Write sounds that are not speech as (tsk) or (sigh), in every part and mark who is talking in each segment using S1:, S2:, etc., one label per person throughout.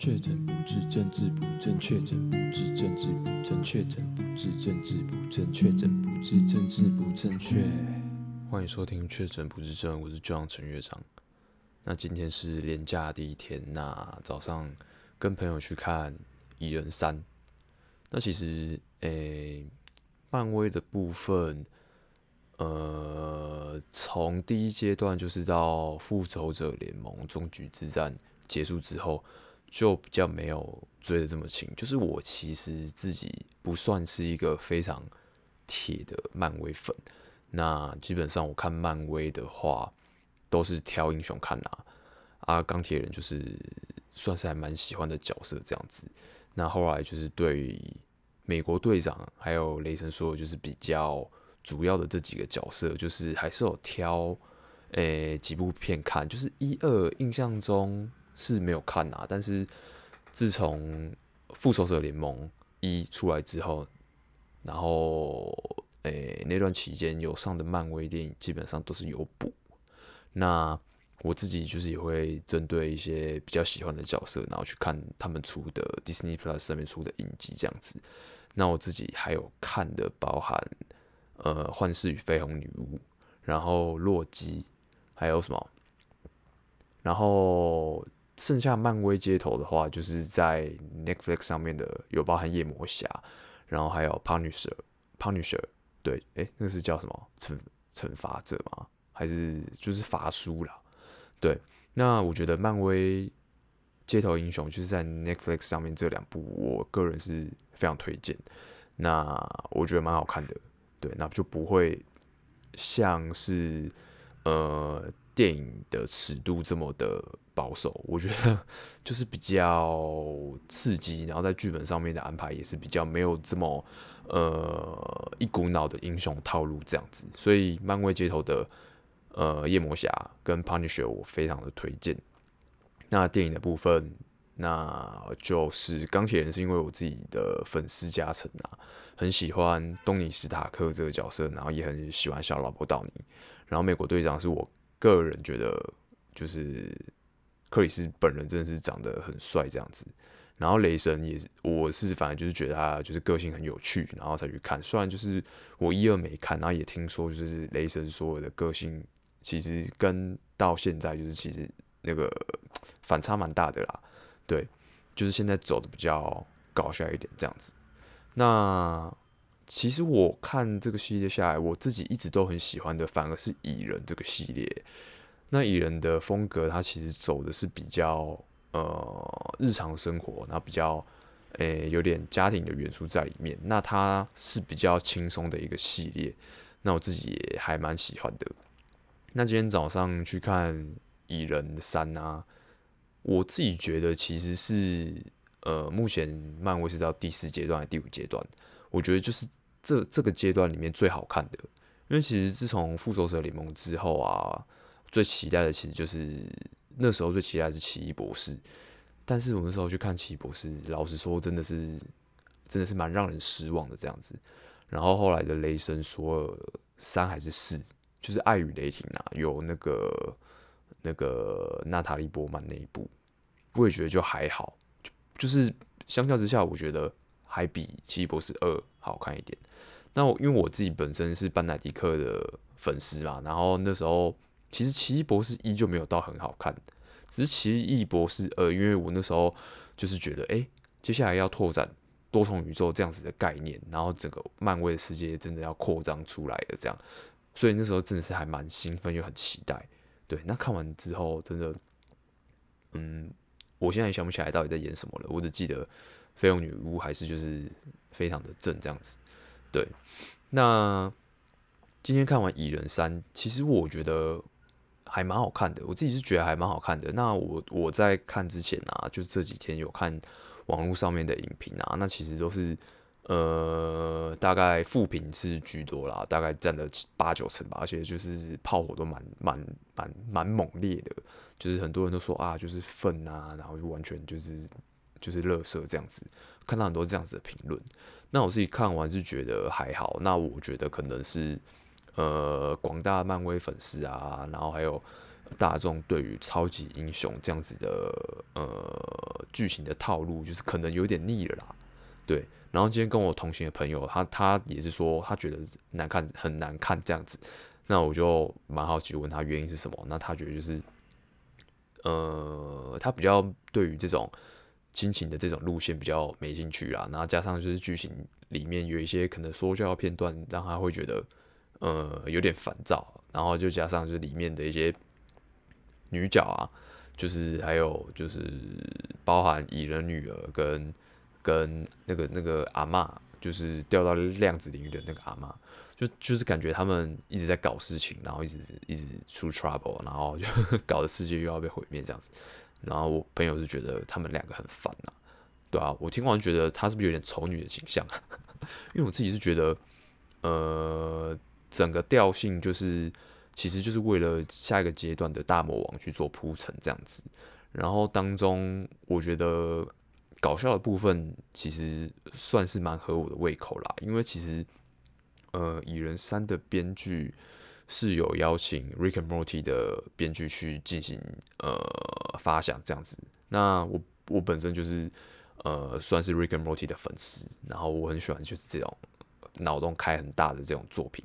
S1: 确诊不治，政治不正确；确诊不治，政治不正确；确诊不治，政治不正确；确诊不治，政治不正确。欢迎收听《确诊不治症》，我是 John 陈乐章。那今天是连假第一天，那早上跟朋友去看《蚁人三》。那其实，诶、漫威的部分，呃，从第一阶段就是到《复仇者联盟：终局之战》结束之后。就比较没有追得这么勤，就是我其实自己不算是一个非常铁的漫威粉，那基本上我看漫威的话都是挑英雄看啦，啊，钢铁人就是算是还蛮喜欢的角色这样子，那后来就是对美国队长还有雷神说就是比较主要的这几个角色，就是还是有挑诶、欸、几部片看，就是一二印象中。是没有看啊，但是自从《复仇者联盟》一出来之后，然后诶、那段期间有上的漫威电影基本上都是有补。那我自己就是也会针对一些比较喜欢的角色，然后去看他们出的 Disney Plus 上面出的影集这样子。那我自己还有看的包含呃《幻视与绯红女巫》，然后洛基，还有什么？然后。剩下漫威街头的话，就是在 Netflix 上面的有包含夜魔侠，然后还有 Punisher，Punisher，对，诶、欸，那是叫什么？惩惩罚者吗？还是就是法书啦？对，那我觉得漫威街头英雄就是在 Netflix 上面这两部，我个人是非常推荐。那我觉得蛮好看的，对，那就不会像是呃。电影的尺度这么的保守，我觉得 (laughs) 就是比较刺激，然后在剧本上面的安排也是比较没有这么呃一股脑的英雄套路这样子，所以漫威街头的呃夜魔侠跟 Punisher 我非常的推荐。那电影的部分，那就是钢铁人是因为我自己的粉丝加成啊，很喜欢东尼史塔克这个角色，然后也很喜欢小老婆道尼，然后美国队长是我。个人觉得就是克里斯本人真的是长得很帅这样子，然后雷神也是，我是反正就是觉得他就是个性很有趣，然后才去看。虽然就是我一二没看，然后也听说就是雷神所有的个性其实跟到现在就是其实那个反差蛮大的啦。对，就是现在走的比较搞笑一点这样子。那。其实我看这个系列下来，我自己一直都很喜欢的，反而是蚁人这个系列。那蚁人的风格，它其实走的是比较呃日常生活，那比较诶、有点家庭的元素在里面。那它是比较轻松的一个系列，那我自己也还蛮喜欢的。那今天早上去看蚁人三啊，我自己觉得其实是呃目前漫威是到第四阶段还第五阶段？我觉得就是。这这个阶段里面最好看的，因为其实自从复仇者联盟之后啊，最期待的其实就是那时候最期待的是奇异博士，但是我那时候去看奇异博士，老实说真的是真的是蛮让人失望的这样子。然后后来的雷神索尔三还是四，就是爱与雷霆啊，有那个那个娜塔莉波曼那一部，我也觉得就还好，就就是相较之下，我觉得。还比奇异博士二好看一点。那我因为我自己本身是班乃狄克的粉丝嘛，然后那时候其实奇异博士一就没有到很好看，只是奇异博士二，因为我那时候就是觉得，哎，接下来要拓展多重宇宙这样子的概念，然后整个漫威的世界真的要扩张出来的，这样，所以那时候真的是还蛮兴奋又很期待。对，那看完之后真的，嗯，我现在想不起来到底在演什么了，我只记得。绯红女巫还是就是非常的正这样子，对。那今天看完蚁人三，其实我觉得还蛮好看的，我自己是觉得还蛮好看的。那我我在看之前啊，就这几天有看网络上面的影评啊，那其实都是呃大概负评是居多啦，大概占了八九成吧，而且就是炮火都蛮蛮蛮蛮猛烈的，就是很多人都说啊，就是愤啊，然后就完全就是。就是垃圾这样子，看到很多这样子的评论。那我自己看完是觉得还好。那我觉得可能是呃广大漫威粉丝啊，然后还有大众对于超级英雄这样子的呃剧情的套路，就是可能有点腻了啦。对，然后今天跟我同行的朋友，他他也是说他觉得难看，很难看这样子。那我就蛮好奇问他原因是什么？那他觉得就是，呃，他比较对于这种亲情的这种路线比较没兴趣啦。然后加上就是剧情里面有一些可能说教片段，让他会觉得呃有点烦躁。然后就加上就是里面的一些女角啊，就是还有就是包含蚁人女儿跟跟那个那个阿嬷，就是掉到量子领域的那个阿嬷。就就是感觉他们一直在搞事情，然后一直一直出 trouble，然后就 (laughs) 搞得世界又要被毁灭这样子。然后我朋友是觉得他们两个很烦呐，对啊，我听完觉得他是不是有点丑女的倾向？(laughs) 因为我自己是觉得，呃，整个调性就是其实就是为了下一个阶段的大魔王去做铺陈这样子。然后当中我觉得搞笑的部分其实算是蛮合我的胃口啦，因为其实。呃，蚁人三的编剧是有邀请 Rick and Morty 的编剧去进行呃发想这样子。那我我本身就是呃算是 Rick and Morty 的粉丝，然后我很喜欢就是这种脑洞开很大的这种作品。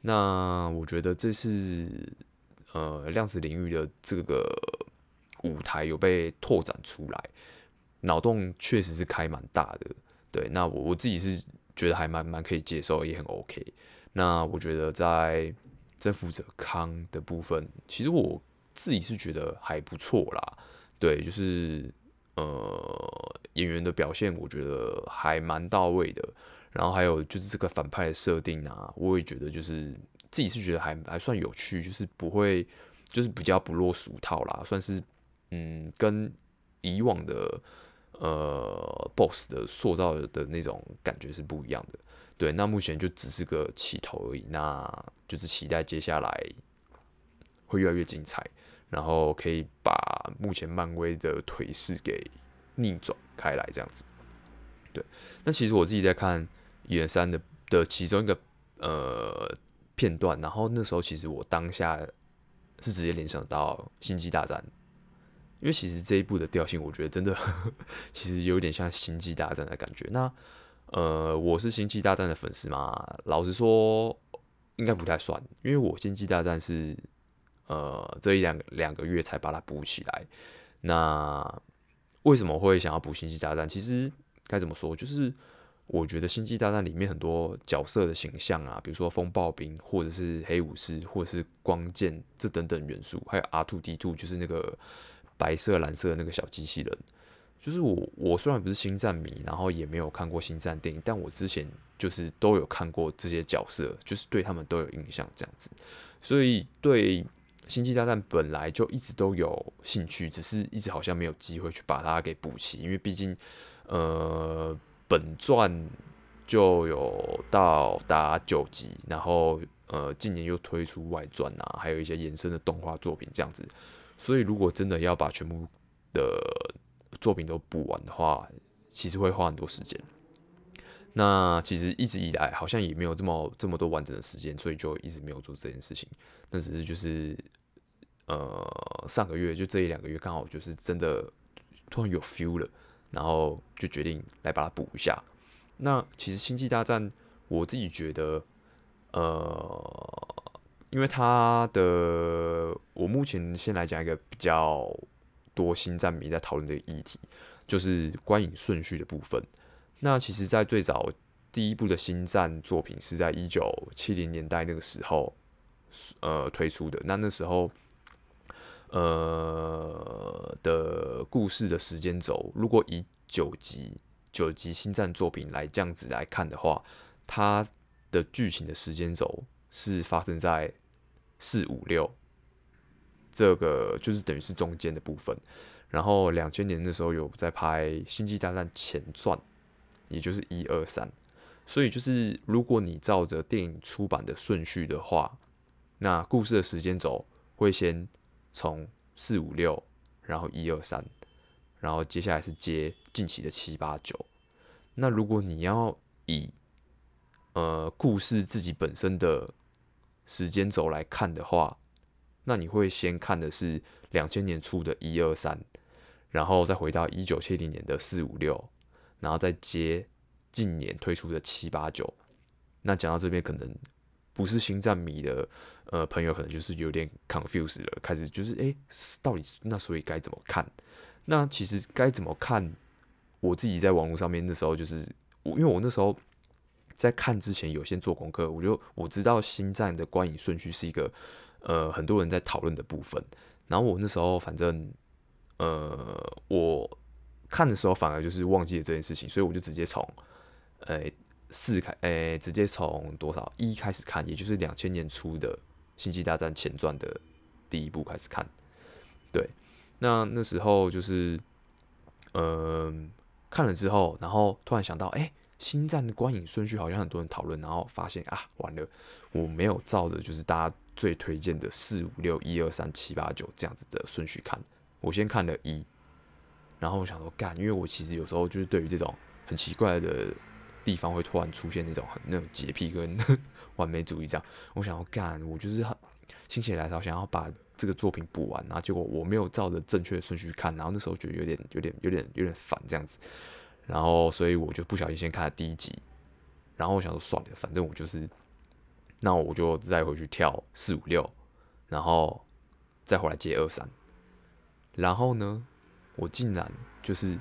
S1: 那我觉得这是呃量子领域的这个舞台有被拓展出来，脑洞确实是开蛮大的。对，那我我自己是。觉得还蛮蛮可以接受，也很 OK。那我觉得在征服者康的部分，其实我自己是觉得还不错啦。对，就是呃演员的表现，我觉得还蛮到位的。然后还有就是这个反派的设定啊，我也觉得就是自己是觉得还还算有趣，就是不会就是比较不落俗套啦，算是嗯跟以往的。呃，BOSS 的塑造的那种感觉是不一样的，对。那目前就只是个起头而已，那就是期待接下来会越来越精彩，然后可以把目前漫威的颓势给逆转开来，这样子。对。那其实我自己在看《一人三》的的其中一个呃片段，然后那时候其实我当下是直接联想到《星际大战》。因为其实这一部的调性，我觉得真的 (laughs) 其实有点像《星际大战》的感觉。那呃，我是《星际大战》的粉丝嘛，老实说应该不太算，因为我《星际大战》是呃这一两两个月才把它补起来。那为什么会想要补《星际大战》？其实该怎么说，就是我觉得《星际大战》里面很多角色的形象啊，比如说风暴兵，或者是黑武士，或者是光剑这等等元素，还有 R2-D2，就是那个。白色、蓝色的那个小机器人，就是我。我虽然不是星战迷，然后也没有看过星战电影，但我之前就是都有看过这些角色，就是对他们都有印象这样子。所以对星际大战本来就一直都有兴趣，只是一直好像没有机会去把它给补齐，因为毕竟呃本传就有到达九集，然后呃近年又推出外传啊，还有一些延伸的动画作品这样子。所以，如果真的要把全部的作品都补完的话，其实会花很多时间。那其实一直以来好像也没有这么这么多完整的时间，所以就一直没有做这件事情。那只是就是，呃，上个月就这一两个月刚好就是真的突然有 feel 了，然后就决定来把它补一下。那其实《星际大战》，我自己觉得，呃。因为它的，我目前先来讲一个比较多星战迷在讨论的议题，就是观影顺序的部分。那其实，在最早第一部的星战作品是在一九七零年代那个时候，呃推出的。那那时候，呃的故事的时间轴，如果以九集九集星战作品来这样子来看的话，它的剧情的时间轴。是发生在四五六这个，就是等于是中间的部分。然后两千年的时候有在拍《星际大战前传》，也就是一二三。所以就是如果你照着电影出版的顺序的话，那故事的时间轴会先从四五六，然后一二三，然后接下来是接近期的七八九。那如果你要以呃故事自己本身的时间轴来看的话，那你会先看的是两千年初的一二三，然后再回到一九七零年的四五六，然后再接近年推出的七八九。那讲到这边，可能不是星战迷的呃朋友，可能就是有点 confused 了，开始就是哎，到底那所以该怎么看？那其实该怎么看？我自己在网络上面那时候就是我，因为我那时候在看之前有先做功课，我就我知道星战的观影顺序是一个呃很多人在讨论的部分。然后我那时候反正呃我看的时候反而就是忘记了这件事情，所以我就直接从呃四开呃直接从多少一开始看，也就是两千年初的《星际大战前传》的第一部开始看。对。那那时候就是，嗯、看了之后，然后突然想到，哎、星战的观影顺序好像很多人讨论，然后发现啊，完了，我没有照着就是大家最推荐的四五六一二三七八九这样子的顺序看，我先看了一，然后我想说干，因为我其实有时候就是对于这种很奇怪的地方会突然出现那种很那种洁癖跟 (laughs) 完美主义这样，我想要干，我就是很心血来潮想要把。这个作品补完，然后结果我没有照着正确的顺序看，然后那时候觉得有点、有点、有点、有点烦这样子，然后所以我就不小心先看了第一集，然后我想说算了，反正我就是，那我就再回去跳四五六，然后再回来接二三，然后呢，我竟然就是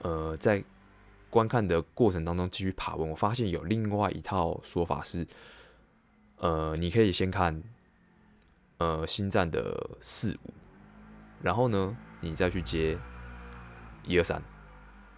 S1: 呃在观看的过程当中继续爬文，我发现有另外一套说法是，呃，你可以先看。呃，星战的四五，然后呢，你再去接一二三，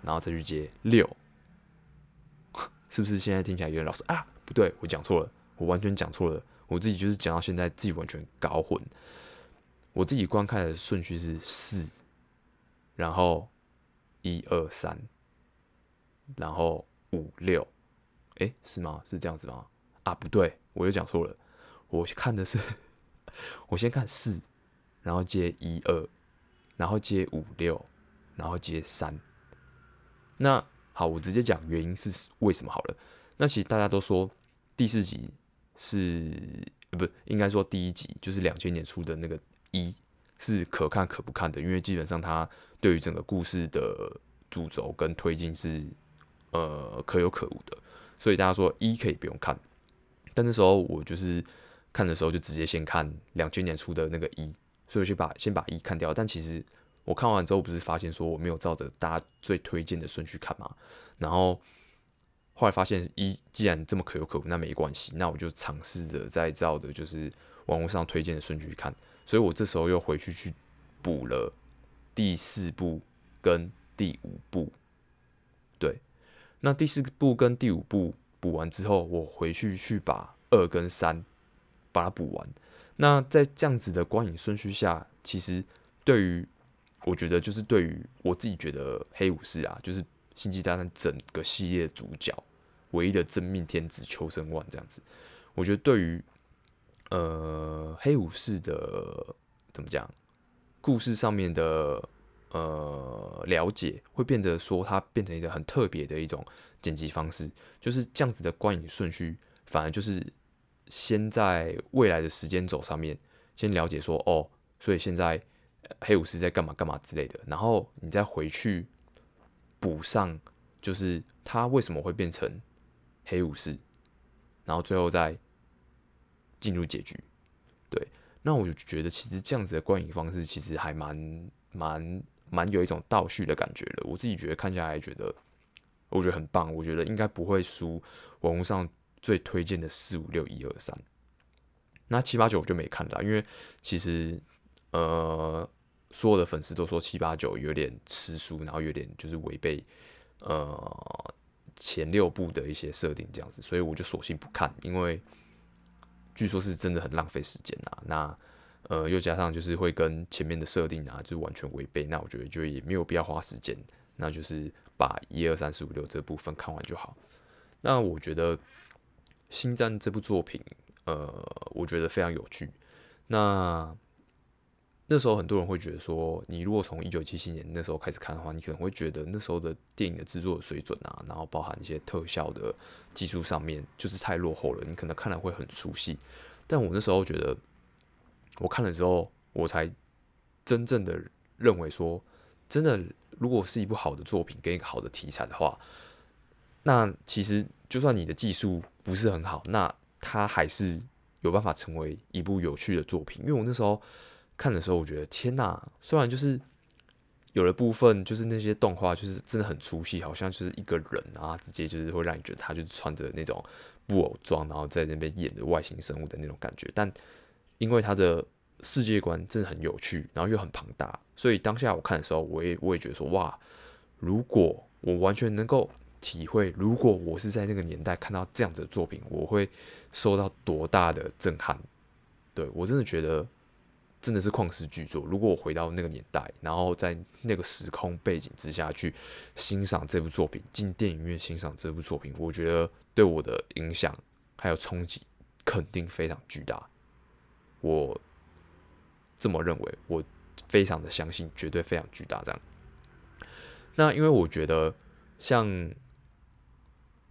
S1: 然后再去接六，(laughs) 是不是现在听起来有点老实啊？不对，我讲错了，我完全讲错了，我自己就是讲到现在自己完全搞混。我自己观看的顺序是四，然后一二三，然后五六，诶，是吗？是这样子吗？啊，不对，我又讲错了，我看的是。(laughs) 我先看四，然后接一二，然后接五六，然后接三。那好，我直接讲原因是为什么好了。那其实大家都说第四集是呃不，应该说第一集就是两千年出的那个一是可看可不看的，因为基本上它对于整个故事的主轴跟推进是呃可有可无的，所以大家说一可以不用看。但那时候我就是。看的时候就直接先看两千年出的那个一，所以我就把先把一看掉。但其实我看完之后，不是发现说我没有照着大家最推荐的顺序看嘛？然后后来发现一既然这么可有可无，那没关系，那我就尝试着再照着就是网络上推荐的顺序看。所以我这时候又回去去补了第四部跟第五部。对，那第四部跟第五部补完之后，我回去去把二跟三。把它补完。那在这样子的观影顺序下，其实对于我觉得，就是对于我自己觉得，黑武士啊，就是星际大战整个系列主角，唯一的真命天子秋生万这样子，我觉得对于呃黑武士的怎么讲，故事上面的呃了解，会变得说它变成一个很特别的一种剪辑方式，就是这样子的观影顺序，反而就是。先在未来的时间轴上面先了解说哦，所以现在黑武士在干嘛干嘛之类的，然后你再回去补上，就是他为什么会变成黑武士，然后最后再进入结局。对，那我就觉得其实这样子的观影方式其实还蛮蛮蛮有一种倒叙的感觉的。我自己觉得看下来觉得，我觉得很棒，我觉得应该不会输网络上。最推荐的四五六一二三，那七八九我就没看了，因为其实呃，所有的粉丝都说七八九有点吃书，然后有点就是违背呃前六部的一些设定这样子，所以我就索性不看，因为据说是真的很浪费时间呐。那呃又加上就是会跟前面的设定啊，就完全违背，那我觉得就也没有必要花时间，那就是把一二三四五六这部分看完就好。那我觉得。星战这部作品，呃，我觉得非常有趣。那那时候很多人会觉得说，你如果从一九七七年那时候开始看的话，你可能会觉得那时候的电影的制作水准啊，然后包含一些特效的技术上面，就是太落后了，你可能看了会很熟悉。但我那时候觉得，我看了之后，我才真正的认为说，真的，如果是一部好的作品跟一个好的题材的话，那其实就算你的技术不是很好，那它还是有办法成为一部有趣的作品。因为我那时候看的时候，我觉得天哪，虽然就是有的部分就是那些动画就是真的很出戏，好像就是一个人啊，直接就是会让你觉得他就是穿着那种布偶装，然后在那边演的外星生物的那种感觉，但因为他的世界观真的很有趣，然后又很庞大，所以当下我看的时候，我也我也觉得说，哇，如果我完全能够体会，如果我是在那个年代看到这样子的作品，我会受到多大的震撼？对，我真的觉得真的是旷世巨作。如果我回到那个年代，然后在那个时空背景之下去欣赏这部作品，进电影院欣赏这部作品，我觉得对我的影响还有冲击肯定非常巨大。我这么认为，我非常的相信，绝对非常巨大。这样，那因为我觉得，像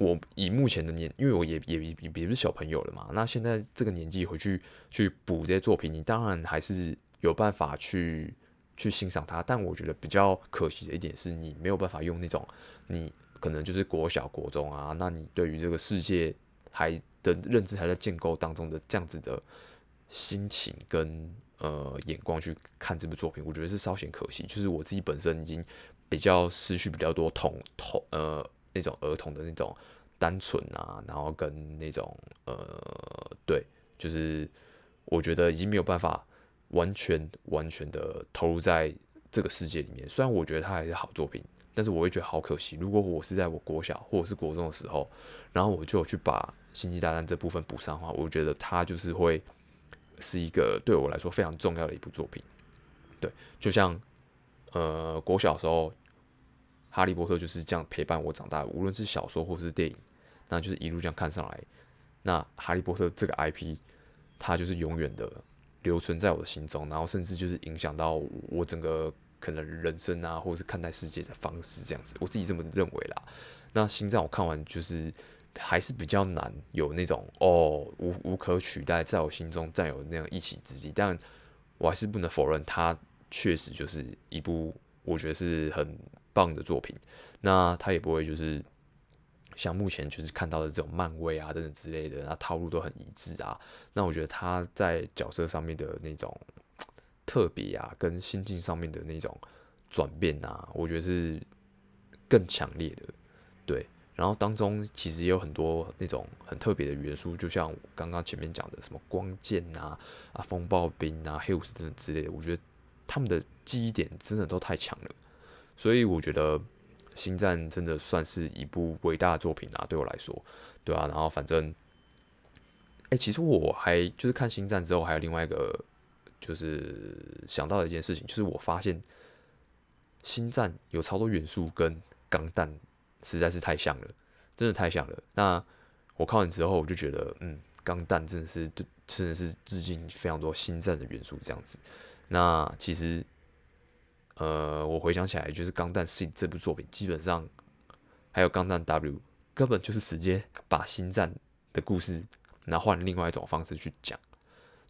S1: 我以目前的年，因为我也也也不是小朋友了嘛，那现在这个年纪回去去补这些作品，你当然还是有办法去去欣赏它。但我觉得比较可惜的一点是，你没有办法用那种你可能就是国小国中啊，那你对于这个世界还的认知还在建构当中的这样子的。心情跟呃眼光去看这部作品，我觉得是稍显可惜。就是我自己本身已经比较失去比较多同同呃那种儿童的那种单纯啊，然后跟那种呃对，就是我觉得已经没有办法完全完全的投入在这个世界里面。虽然我觉得它还是好作品，但是我会觉得好可惜。如果我是在我国小或者是国中的时候，然后我就去把《星际大战》这部分补上的话，我觉得它就是会。是一个对我来说非常重要的一部作品，对，就像呃国小时候，哈利波特就是这样陪伴我长大，无论是小说或是电影，那就是一路这样看上来，那哈利波特这个 IP，它就是永远的留存在我的心中，然后甚至就是影响到我整个可能人生啊，或者是看待世界的方式这样子，我自己这么认为啦。那星战我看完就是。还是比较难有那种哦无无可取代，在我心中占有那样一席之地。但我还是不能否认，它确实就是一部我觉得是很棒的作品。那他也不会就是像目前就是看到的这种漫威啊等等之类的，那套路都很一致啊。那我觉得他在角色上面的那种特别啊，跟心境上面的那种转变啊，我觉得是更强烈的，对。然后当中其实也有很多那种很特别的元素，就像刚刚前面讲的什么光剑啊、啊风暴兵啊、黑武士等等之类的，我觉得他们的记忆点真的都太强了，所以我觉得《星战》真的算是一部伟大的作品啊，对我来说，对啊。然后反正，哎，其实我还就是看《星战》之后，还有另外一个就是想到的一件事情，就是我发现《星战》有超多元素跟钢弹。实在是太像了，真的太像了。那我看完之后，我就觉得，嗯，钢弹真的是对，真的是致敬非常多星战的元素这样子。那其实，呃，我回想起来，就是《钢弹 C》这部作品，基本上还有《钢弹 W》，根本就是直接把星战的故事，然后换另外一种方式去讲，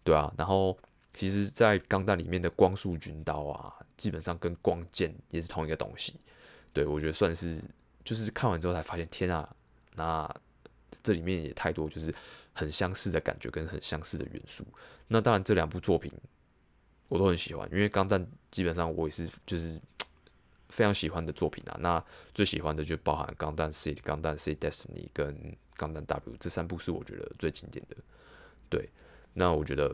S1: 对啊。然后，其实，在钢弹里面的光束军刀啊，基本上跟光剑也是同一个东西。对，我觉得算是。就是看完之后才发现，天啊，那这里面也太多就是很相似的感觉跟很相似的元素。那当然这两部作品我都很喜欢，因为钢弹基本上我也是就是 (tsk) 非常喜欢的作品啊。那最喜欢的就包含钢弹 Seed、钢弹 Seed Destiny 跟钢弹 W 这三部是我觉得最经典的。对，那我觉得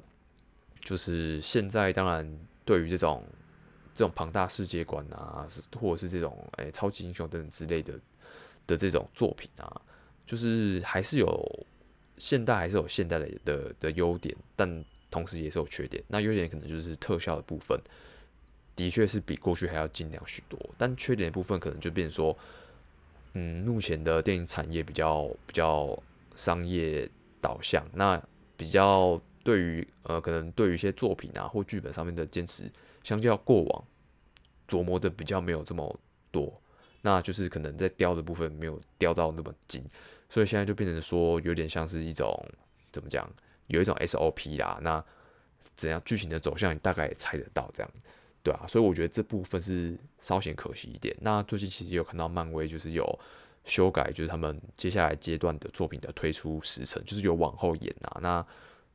S1: 就是现在当然对于这种。这种庞大世界观啊，是或者是这种诶、超级英雄等等之类的的这种作品啊，就是还是有现代还是有现代的的的优点，但同时也是有缺点。那优点可能就是特效的部分，的确是比过去还要精良许多。但缺点部分可能就变说，嗯，目前的电影产业比较比较商业导向，那比较对于呃可能对于一些作品啊或剧本上面的坚持。相较过往琢磨的比较没有这么多，那就是可能在雕的部分没有雕到那么精，所以现在就变成说有点像是一种怎么讲，有一种 SOP 啦。那怎样剧情的走向，你大概也猜得到这样，对啊，所以我觉得这部分是稍显可惜一点。那最近其实有看到漫威就是有修改，就是他们接下来阶段的作品的推出时程，就是有往后延啊。那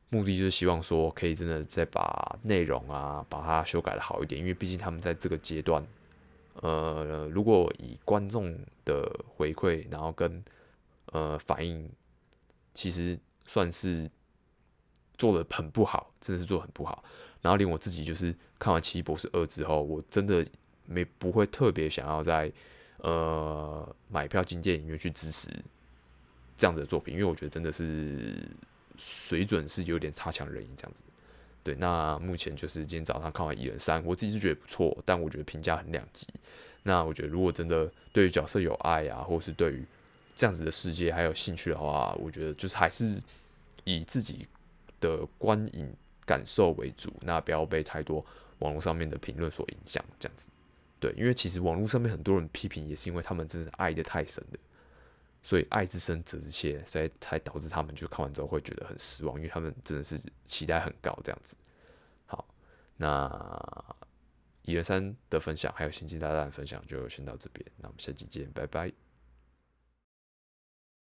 S1: 目的就是希望说可以真的再把内容啊把它修改的好一点，因为毕竟他们在这个阶段，呃，如果以观众的回馈，然后跟呃反应，其实算是。做的很不好，真的是做的很不好。然后连我自己就是看完《奇异博士二》之后，我真的没不会特别想要在呃买票进电影院去支持这样子的作品，因为我觉得真的是水准是有点差强人意这样子。对，那目前就是今天早上看完《蚁人三》，我自己是觉得不错，但我觉得评价很两极。那我觉得如果真的对于角色有爱啊，或是对于这样子的世界还有兴趣的话，我觉得就是还是以自己。的观影感受为主，那不要被太多网络上面的评论所影响，这样子。对，因为其实网络上面很多人批评，也是因为他们真的爱得太深了，所以爱之深责之切，所以才导致他们就看完之后会觉得很失望，因为他们真的是期待很高这样子。好，那一二三的分享还有星际大战的分享就先到这边，那我们下期见，拜拜。